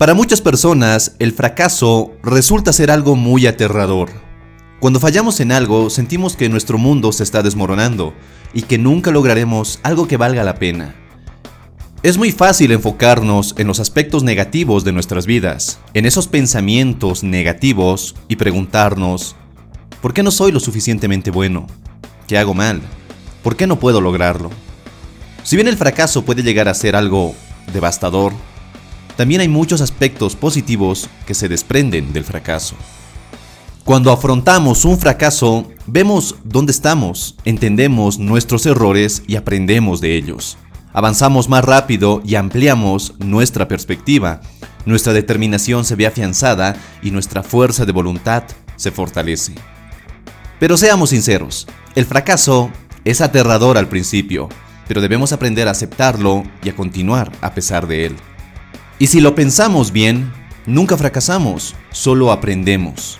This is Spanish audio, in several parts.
Para muchas personas, el fracaso resulta ser algo muy aterrador. Cuando fallamos en algo, sentimos que nuestro mundo se está desmoronando y que nunca lograremos algo que valga la pena. Es muy fácil enfocarnos en los aspectos negativos de nuestras vidas, en esos pensamientos negativos y preguntarnos, ¿por qué no soy lo suficientemente bueno? ¿Qué hago mal? ¿Por qué no puedo lograrlo? Si bien el fracaso puede llegar a ser algo devastador, también hay muchos aspectos positivos que se desprenden del fracaso. Cuando afrontamos un fracaso, vemos dónde estamos, entendemos nuestros errores y aprendemos de ellos. Avanzamos más rápido y ampliamos nuestra perspectiva. Nuestra determinación se ve afianzada y nuestra fuerza de voluntad se fortalece. Pero seamos sinceros, el fracaso es aterrador al principio, pero debemos aprender a aceptarlo y a continuar a pesar de él. Y si lo pensamos bien, nunca fracasamos, solo aprendemos.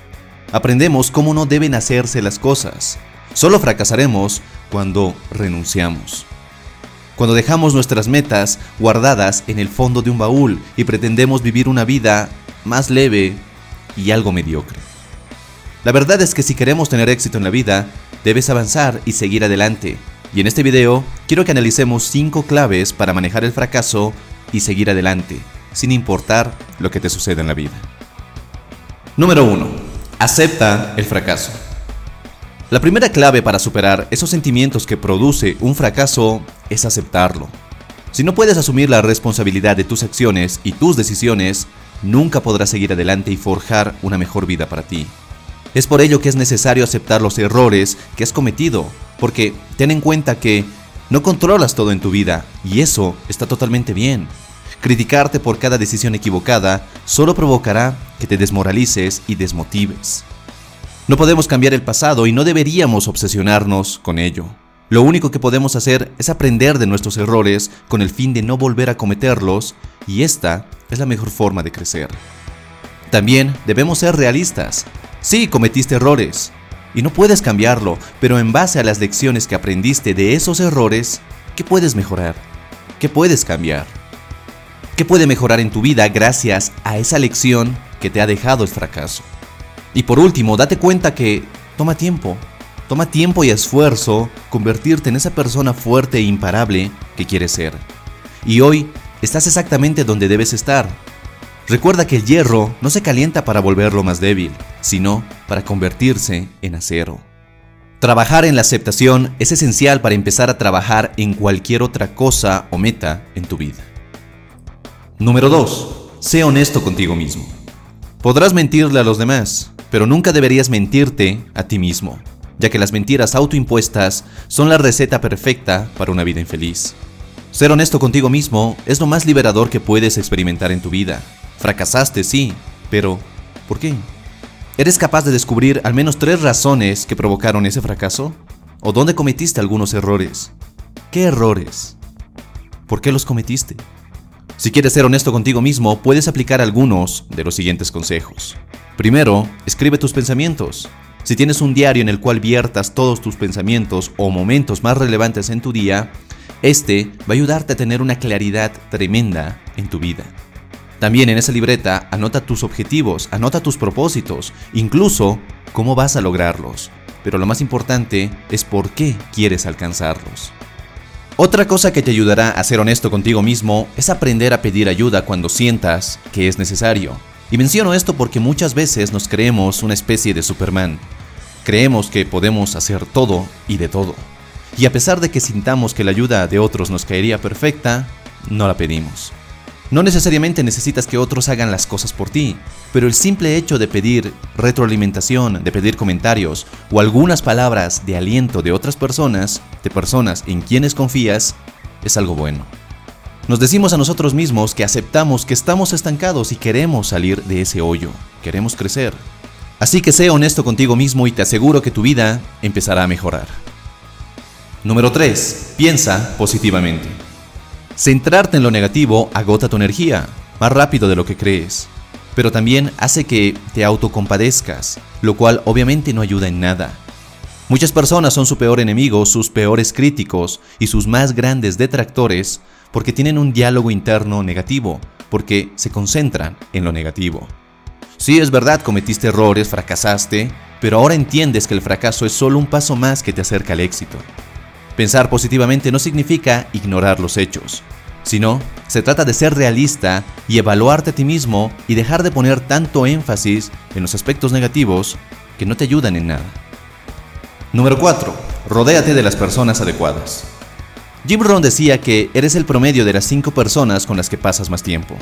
Aprendemos cómo no deben hacerse las cosas. Solo fracasaremos cuando renunciamos cuando dejamos nuestras metas guardadas en el fondo de un baúl y pretendemos vivir una vida más leve y algo mediocre. La verdad es que si queremos tener éxito en la vida, debes avanzar y seguir adelante. Y en este video quiero que analicemos 5 claves para manejar el fracaso y seguir adelante, sin importar lo que te suceda en la vida. Número 1. Acepta el fracaso. La primera clave para superar esos sentimientos que produce un fracaso es aceptarlo. Si no puedes asumir la responsabilidad de tus acciones y tus decisiones, nunca podrás seguir adelante y forjar una mejor vida para ti. Es por ello que es necesario aceptar los errores que has cometido, porque ten en cuenta que no controlas todo en tu vida y eso está totalmente bien. Criticarte por cada decisión equivocada solo provocará que te desmoralices y desmotives. No podemos cambiar el pasado y no deberíamos obsesionarnos con ello. Lo único que podemos hacer es aprender de nuestros errores con el fin de no volver a cometerlos y esta es la mejor forma de crecer. También debemos ser realistas. Sí, cometiste errores y no puedes cambiarlo, pero en base a las lecciones que aprendiste de esos errores, ¿qué puedes mejorar? ¿Qué puedes cambiar? ¿Qué puede mejorar en tu vida gracias a esa lección que te ha dejado el fracaso? Y por último, date cuenta que toma tiempo. Toma tiempo y esfuerzo convertirte en esa persona fuerte e imparable que quieres ser. Y hoy estás exactamente donde debes estar. Recuerda que el hierro no se calienta para volverlo más débil, sino para convertirse en acero. Trabajar en la aceptación es esencial para empezar a trabajar en cualquier otra cosa o meta en tu vida. Número 2. Sé honesto contigo mismo. Podrás mentirle a los demás, pero nunca deberías mentirte a ti mismo, ya que las mentiras autoimpuestas son la receta perfecta para una vida infeliz. Ser honesto contigo mismo es lo más liberador que puedes experimentar en tu vida. Fracasaste, sí, pero ¿por qué? ¿Eres capaz de descubrir al menos tres razones que provocaron ese fracaso? ¿O dónde cometiste algunos errores? ¿Qué errores? ¿Por qué los cometiste? Si quieres ser honesto contigo mismo, puedes aplicar algunos de los siguientes consejos. Primero, escribe tus pensamientos. Si tienes un diario en el cual viertas todos tus pensamientos o momentos más relevantes en tu día, este va a ayudarte a tener una claridad tremenda en tu vida. También en esa libreta anota tus objetivos, anota tus propósitos, incluso cómo vas a lograrlos. Pero lo más importante es por qué quieres alcanzarlos. Otra cosa que te ayudará a ser honesto contigo mismo es aprender a pedir ayuda cuando sientas que es necesario. Y menciono esto porque muchas veces nos creemos una especie de Superman. Creemos que podemos hacer todo y de todo. Y a pesar de que sintamos que la ayuda de otros nos caería perfecta, no la pedimos. No necesariamente necesitas que otros hagan las cosas por ti, pero el simple hecho de pedir retroalimentación, de pedir comentarios o algunas palabras de aliento de otras personas, de personas en quienes confías, es algo bueno. Nos decimos a nosotros mismos que aceptamos que estamos estancados y queremos salir de ese hoyo, queremos crecer. Así que sé honesto contigo mismo y te aseguro que tu vida empezará a mejorar. Número 3. Piensa positivamente. Centrarte en lo negativo agota tu energía, más rápido de lo que crees, pero también hace que te autocompadezcas, lo cual obviamente no ayuda en nada. Muchas personas son su peor enemigo, sus peores críticos y sus más grandes detractores porque tienen un diálogo interno negativo, porque se concentran en lo negativo. Sí, es verdad, cometiste errores, fracasaste, pero ahora entiendes que el fracaso es solo un paso más que te acerca al éxito. Pensar positivamente no significa ignorar los hechos, sino se trata de ser realista y evaluarte a ti mismo y dejar de poner tanto énfasis en los aspectos negativos que no te ayudan en nada. Número 4. Rodéate de las personas adecuadas. Jim Rohn decía que eres el promedio de las 5 personas con las que pasas más tiempo.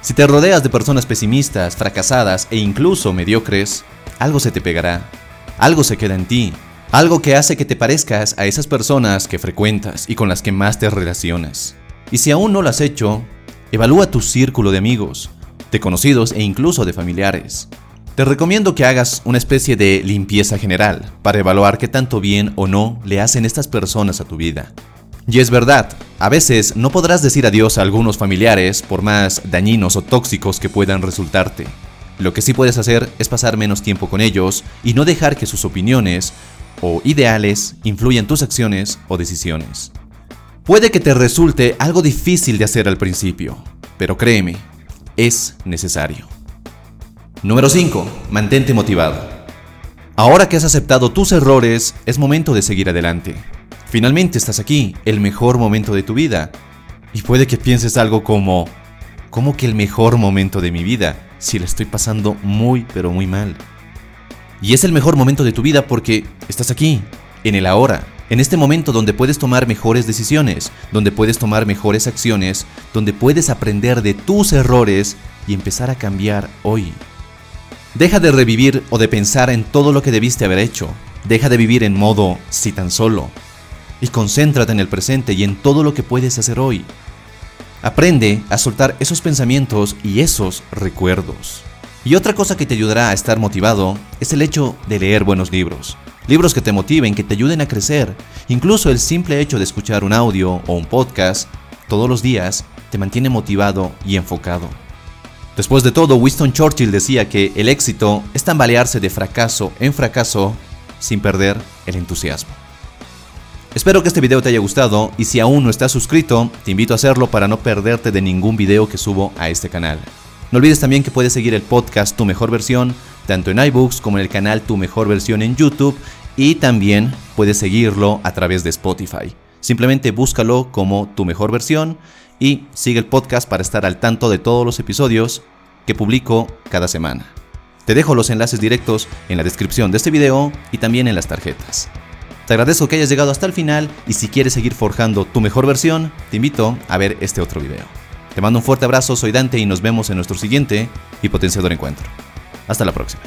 Si te rodeas de personas pesimistas, fracasadas e incluso mediocres, algo se te pegará, algo se queda en ti, algo que hace que te parezcas a esas personas que frecuentas y con las que más te relacionas. Y si aún no lo has hecho, evalúa tu círculo de amigos, de conocidos e incluso de familiares. Te recomiendo que hagas una especie de limpieza general para evaluar qué tanto bien o no le hacen estas personas a tu vida. Y es verdad, a veces no podrás decir adiós a algunos familiares por más dañinos o tóxicos que puedan resultarte. Lo que sí puedes hacer es pasar menos tiempo con ellos y no dejar que sus opiniones o ideales influyan tus acciones o decisiones. Puede que te resulte algo difícil de hacer al principio, pero créeme, es necesario. Número 5. Mantente motivado. Ahora que has aceptado tus errores, es momento de seguir adelante. Finalmente estás aquí, el mejor momento de tu vida. Y puede que pienses algo como, ¿cómo que el mejor momento de mi vida? Si la estoy pasando muy, pero muy mal. Y es el mejor momento de tu vida porque estás aquí, en el ahora, en este momento donde puedes tomar mejores decisiones, donde puedes tomar mejores acciones, donde puedes aprender de tus errores y empezar a cambiar hoy. Deja de revivir o de pensar en todo lo que debiste haber hecho. Deja de vivir en modo si tan solo. Y concéntrate en el presente y en todo lo que puedes hacer hoy. Aprende a soltar esos pensamientos y esos recuerdos. Y otra cosa que te ayudará a estar motivado es el hecho de leer buenos libros. Libros que te motiven, que te ayuden a crecer. Incluso el simple hecho de escuchar un audio o un podcast todos los días te mantiene motivado y enfocado. Después de todo, Winston Churchill decía que el éxito es tambalearse de fracaso en fracaso sin perder el entusiasmo. Espero que este video te haya gustado y si aún no estás suscrito, te invito a hacerlo para no perderte de ningún video que subo a este canal. No olvides también que puedes seguir el podcast Tu Mejor Versión tanto en iBooks como en el canal Tu Mejor Versión en YouTube y también puedes seguirlo a través de Spotify. Simplemente búscalo como Tu Mejor Versión y sigue el podcast para estar al tanto de todos los episodios que publico cada semana. Te dejo los enlaces directos en la descripción de este video y también en las tarjetas. Te agradezco que hayas llegado hasta el final y si quieres seguir forjando tu mejor versión, te invito a ver este otro video. Te mando un fuerte abrazo, soy Dante y nos vemos en nuestro siguiente y potenciador encuentro. Hasta la próxima.